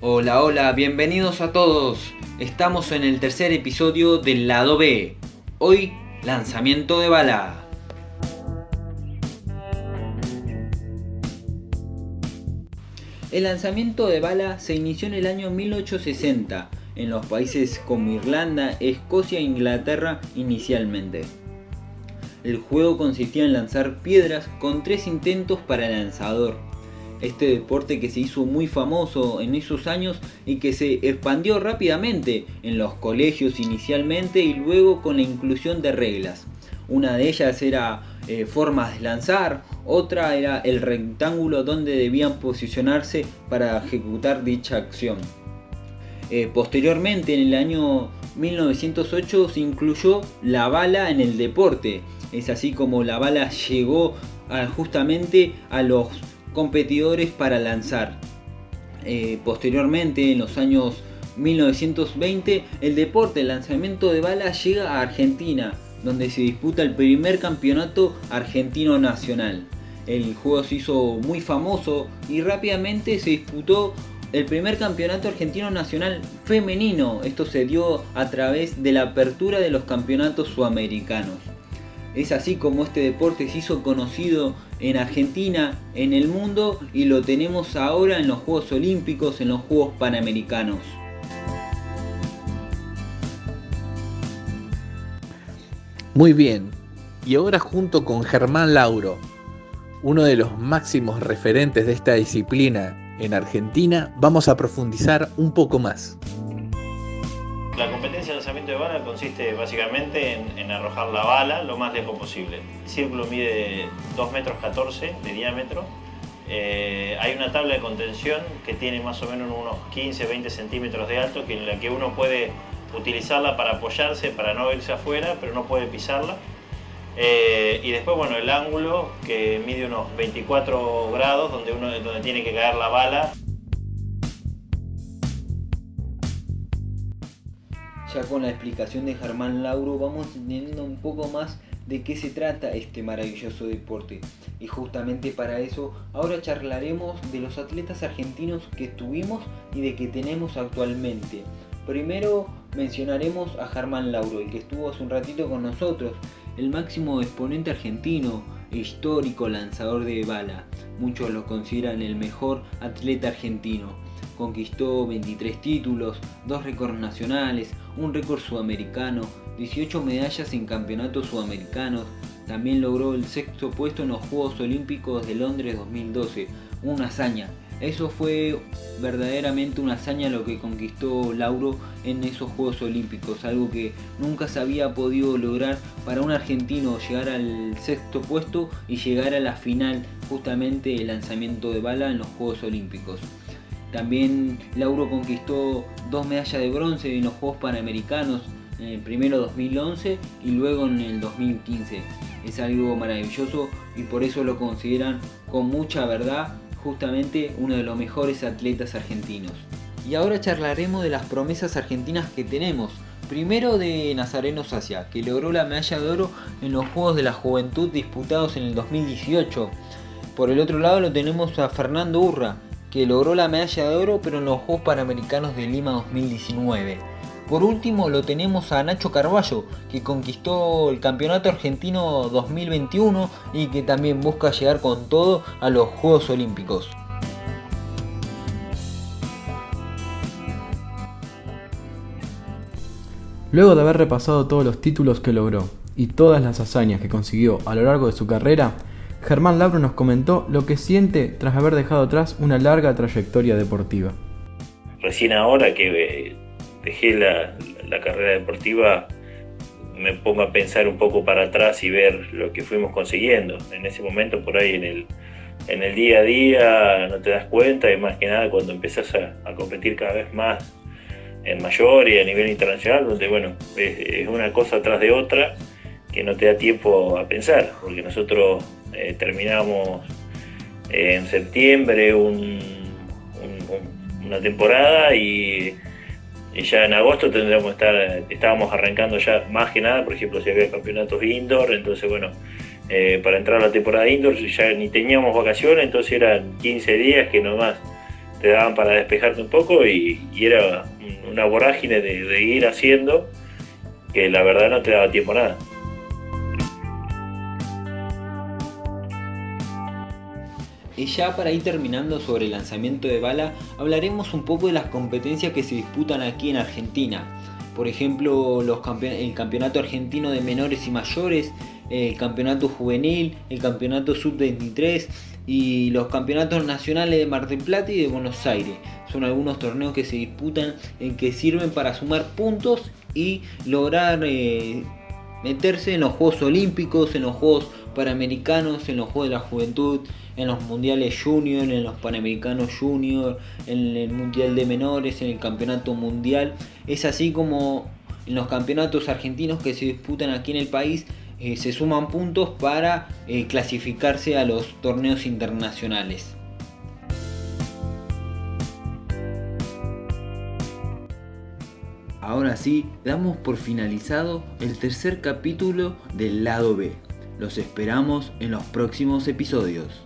Hola, hola, bienvenidos a todos. Estamos en el tercer episodio del lado B. Hoy, lanzamiento de bala. El lanzamiento de bala se inició en el año 1860 en los países como Irlanda, Escocia e Inglaterra inicialmente. El juego consistía en lanzar piedras con tres intentos para el lanzador este deporte que se hizo muy famoso en esos años y que se expandió rápidamente en los colegios inicialmente y luego con la inclusión de reglas. Una de ellas era eh, formas de lanzar, otra era el rectángulo donde debían posicionarse para ejecutar dicha acción. Eh, posteriormente, en el año 1908, se incluyó la bala en el deporte. Es así como la bala llegó justamente a los competidores para lanzar. Eh, posteriormente, en los años 1920, el deporte, el lanzamiento de balas llega a Argentina, donde se disputa el primer campeonato argentino nacional. El juego se hizo muy famoso y rápidamente se disputó el primer campeonato argentino nacional femenino. Esto se dio a través de la apertura de los campeonatos sudamericanos. Es así como este deporte se hizo conocido en Argentina, en el mundo y lo tenemos ahora en los Juegos Olímpicos, en los Juegos Panamericanos. Muy bien, y ahora junto con Germán Lauro, uno de los máximos referentes de esta disciplina en Argentina, vamos a profundizar un poco más. La competencia de lanzamiento de bala consiste básicamente en, arrojar la bala lo más lejos posible. El círculo mide 2 metros 14 de diámetro. Eh, hay una tabla de contención que tiene más o menos unos 15-20 centímetros de alto que en la que uno puede utilizarla para apoyarse, para no irse afuera, pero no puede pisarla. Eh, y después, bueno, el ángulo que mide unos 24 grados donde, uno, donde tiene que caer la bala. Ya con la explicación de Germán Lauro vamos entendiendo un poco más de qué se trata este maravilloso deporte. Y justamente para eso ahora charlaremos de los atletas argentinos que tuvimos y de que tenemos actualmente. Primero mencionaremos a Germán Lauro, el que estuvo hace un ratito con nosotros, el máximo exponente argentino, histórico lanzador de bala. Muchos lo consideran el mejor atleta argentino conquistó 23 títulos, 2 récords nacionales, un récord sudamericano, 18 medallas en campeonatos sudamericanos, también logró el sexto puesto en los Juegos Olímpicos de Londres 2012, una hazaña. Eso fue verdaderamente una hazaña lo que conquistó Lauro en esos Juegos Olímpicos, algo que nunca se había podido lograr para un argentino llegar al sexto puesto y llegar a la final justamente el lanzamiento de bala en los Juegos Olímpicos. También Lauro conquistó dos medallas de bronce en los Juegos Panamericanos, en el primero 2011 y luego en el 2015. Es algo maravilloso y por eso lo consideran con mucha verdad justamente uno de los mejores atletas argentinos. Y ahora charlaremos de las promesas argentinas que tenemos. Primero de Nazareno Sacia, que logró la medalla de oro en los Juegos de la Juventud disputados en el 2018. Por el otro lado lo tenemos a Fernando Urra, que logró la medalla de oro pero en los Juegos Panamericanos de Lima 2019. Por último lo tenemos a Nacho Carballo, que conquistó el Campeonato Argentino 2021 y que también busca llegar con todo a los Juegos Olímpicos. Luego de haber repasado todos los títulos que logró y todas las hazañas que consiguió a lo largo de su carrera, Germán Labro nos comentó lo que siente tras haber dejado atrás una larga trayectoria deportiva. Recién ahora que eh, dejé la, carrera deportiva me pongo a pensar un poco para atrás y ver lo que fuimos consiguiendo. En ese momento por ahí en el, en el día a día no te das cuenta y más que nada cuando empezás a, competir cada vez más en mayor y a nivel internacional, donde bueno, es, una cosa tras de otra que no te da tiempo a pensar, porque nosotros eh, terminamos en septiembre una temporada y, ya en agosto tendríamos estar, estábamos arrancando ya más que nada, por ejemplo, si había campeonatos indoor, entonces bueno, eh, para entrar a la temporada indoor ya ni teníamos vacaciones, entonces eran 15 días que nomás te daban para despejarte un poco y, era una vorágine de, ir haciendo que la verdad no te daba tiempo nada. Ya para ir terminando sobre el lanzamiento de bala, hablaremos un poco de las competencias que se disputan aquí en Argentina. Por ejemplo, los el campeonato argentino de menores y mayores, el campeonato juvenil, el campeonato sub-23 y los campeonatos nacionales de Mar del Plata y de Buenos Aires. Son algunos torneos que se disputan en que sirven para sumar puntos y lograr eh, meterse en los Juegos Olímpicos, en los Juegos Panamericanos, en los Juegos de la Juventud, en los Mundiales Junior, en los Panamericanos Junior, en el Mundial de Menores, en el Campeonato Mundial. Es así como en los campeonatos argentinos que se disputan aquí en el país eh, se suman puntos para eh, clasificarse a los torneos internacionales. Ahora sí, damos por finalizado el tercer capítulo del lado B. Los esperamos en los próximos episodios.